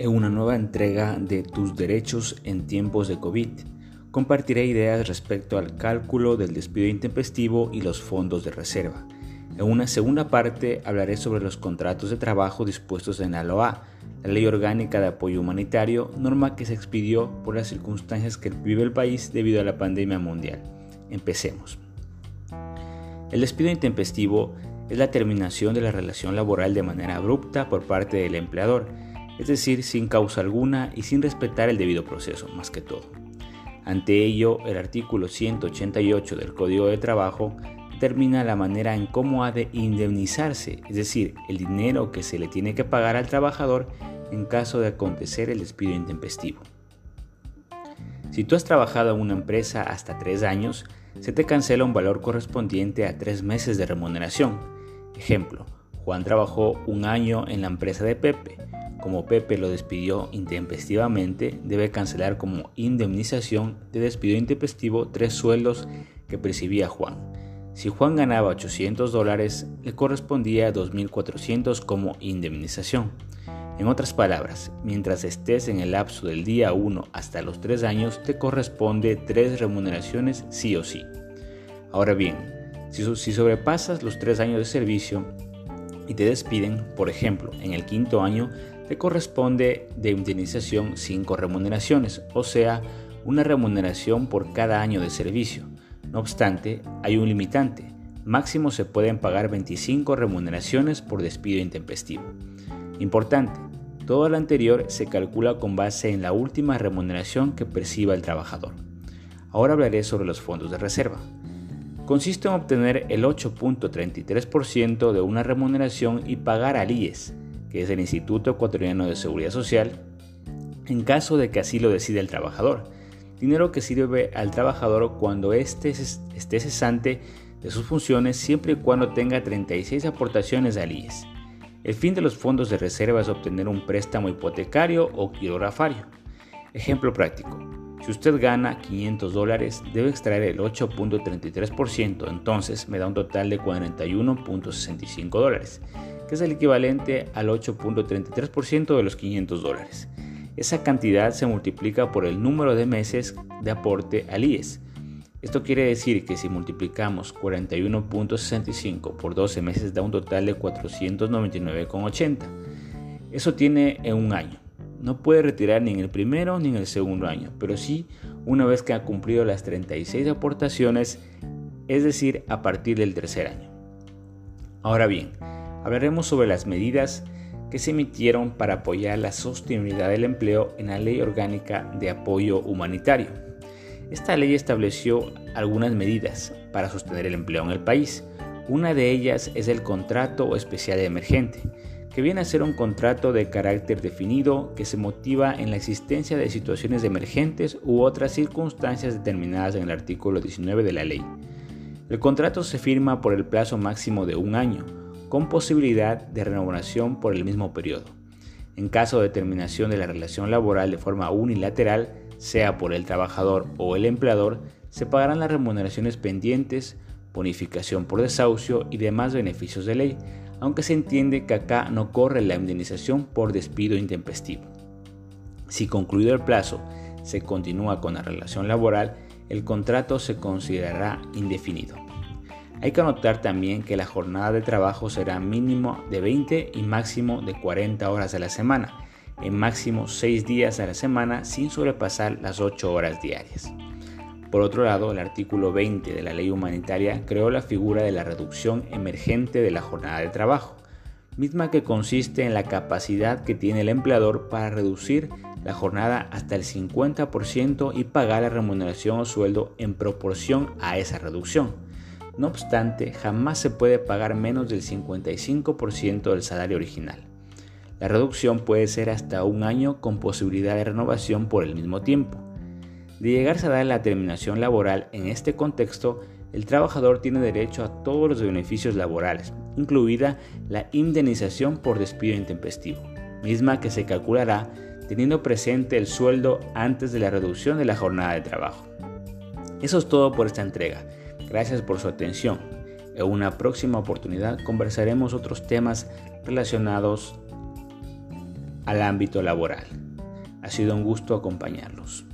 Una nueva entrega de Tus derechos en tiempos de COVID, compartiré ideas respecto al cálculo del despido intempestivo y los fondos de reserva. En una segunda parte hablaré sobre los contratos de trabajo dispuestos en la LOA, la Ley Orgánica de Apoyo Humanitario, norma que se expidió por las circunstancias que vive el país debido a la pandemia mundial. Empecemos. El despido intempestivo es la terminación de la relación laboral de manera abrupta por parte del empleador, es decir, sin causa alguna y sin respetar el debido proceso, más que todo. Ante ello, el artículo 188 del Código de Trabajo determina la manera en cómo ha de indemnizarse, es decir, el dinero que se le tiene que pagar al trabajador en caso de acontecer el despido intempestivo. Si tú has trabajado en una empresa hasta tres años, se te cancela un valor correspondiente a tres meses de remuneración. Ejemplo, Juan trabajó un año en la empresa de Pepe, como Pepe lo despidió intempestivamente, debe cancelar como indemnización de despido intempestivo tres sueldos que percibía Juan. Si Juan ganaba 800 dólares, le correspondía 2.400 como indemnización. En otras palabras, mientras estés en el lapso del día 1 hasta los 3 años, te corresponde tres remuneraciones sí o sí. Ahora bien, si, si sobrepasas los 3 años de servicio y te despiden, por ejemplo, en el quinto año, te corresponde de indemnización 5 remuneraciones, o sea, una remuneración por cada año de servicio. No obstante, hay un limitante. Máximo se pueden pagar 25 remuneraciones por despido intempestivo. Importante, todo lo anterior se calcula con base en la última remuneración que perciba el trabajador. Ahora hablaré sobre los fondos de reserva. Consiste en obtener el 8.33% de una remuneración y pagar al IES, que es el Instituto Ecuatoriano de Seguridad Social, en caso de que así lo decida el trabajador. Dinero que sirve al trabajador cuando éste esté cesante de sus funciones siempre y cuando tenga 36 aportaciones al IES. El fin de los fondos de reserva es obtener un préstamo hipotecario o quirografario. Ejemplo práctico. Si usted gana 500 dólares, debe extraer el 8.33%, entonces me da un total de 41.65 dólares que es el equivalente al 8.33% de los 500 dólares. Esa cantidad se multiplica por el número de meses de aporte al IES. Esto quiere decir que si multiplicamos 41.65 por 12 meses da un total de 499,80. Eso tiene en un año. No puede retirar ni en el primero ni en el segundo año, pero sí una vez que ha cumplido las 36 aportaciones, es decir, a partir del tercer año. Ahora bien, hablaremos sobre las medidas que se emitieron para apoyar la sostenibilidad del empleo en la Ley Orgánica de Apoyo Humanitario. Esta ley estableció algunas medidas para sostener el empleo en el país. Una de ellas es el contrato especial emergente, que viene a ser un contrato de carácter definido que se motiva en la existencia de situaciones emergentes u otras circunstancias determinadas en el artículo 19 de la ley. El contrato se firma por el plazo máximo de un año, con posibilidad de renovación por el mismo periodo. En caso de terminación de la relación laboral de forma unilateral, sea por el trabajador o el empleador, se pagarán las remuneraciones pendientes, bonificación por desahucio y demás beneficios de ley, aunque se entiende que acá no corre la indemnización por despido intempestivo. Si concluido el plazo se continúa con la relación laboral, el contrato se considerará indefinido. Hay que anotar también que la jornada de trabajo será mínimo de 20 y máximo de 40 horas a la semana, en máximo 6 días a la semana sin sobrepasar las 8 horas diarias. Por otro lado, el artículo 20 de la ley humanitaria creó la figura de la reducción emergente de la jornada de trabajo, misma que consiste en la capacidad que tiene el empleador para reducir la jornada hasta el 50% y pagar la remuneración o sueldo en proporción a esa reducción. No obstante, jamás se puede pagar menos del 55% del salario original. La reducción puede ser hasta un año con posibilidad de renovación por el mismo tiempo. De llegarse a dar la terminación laboral en este contexto, el trabajador tiene derecho a todos los beneficios laborales, incluida la indemnización por despido intempestivo, misma que se calculará teniendo presente el sueldo antes de la reducción de la jornada de trabajo. Eso es todo por esta entrega. Gracias por su atención. En una próxima oportunidad conversaremos otros temas relacionados al ámbito laboral. Ha sido un gusto acompañarlos.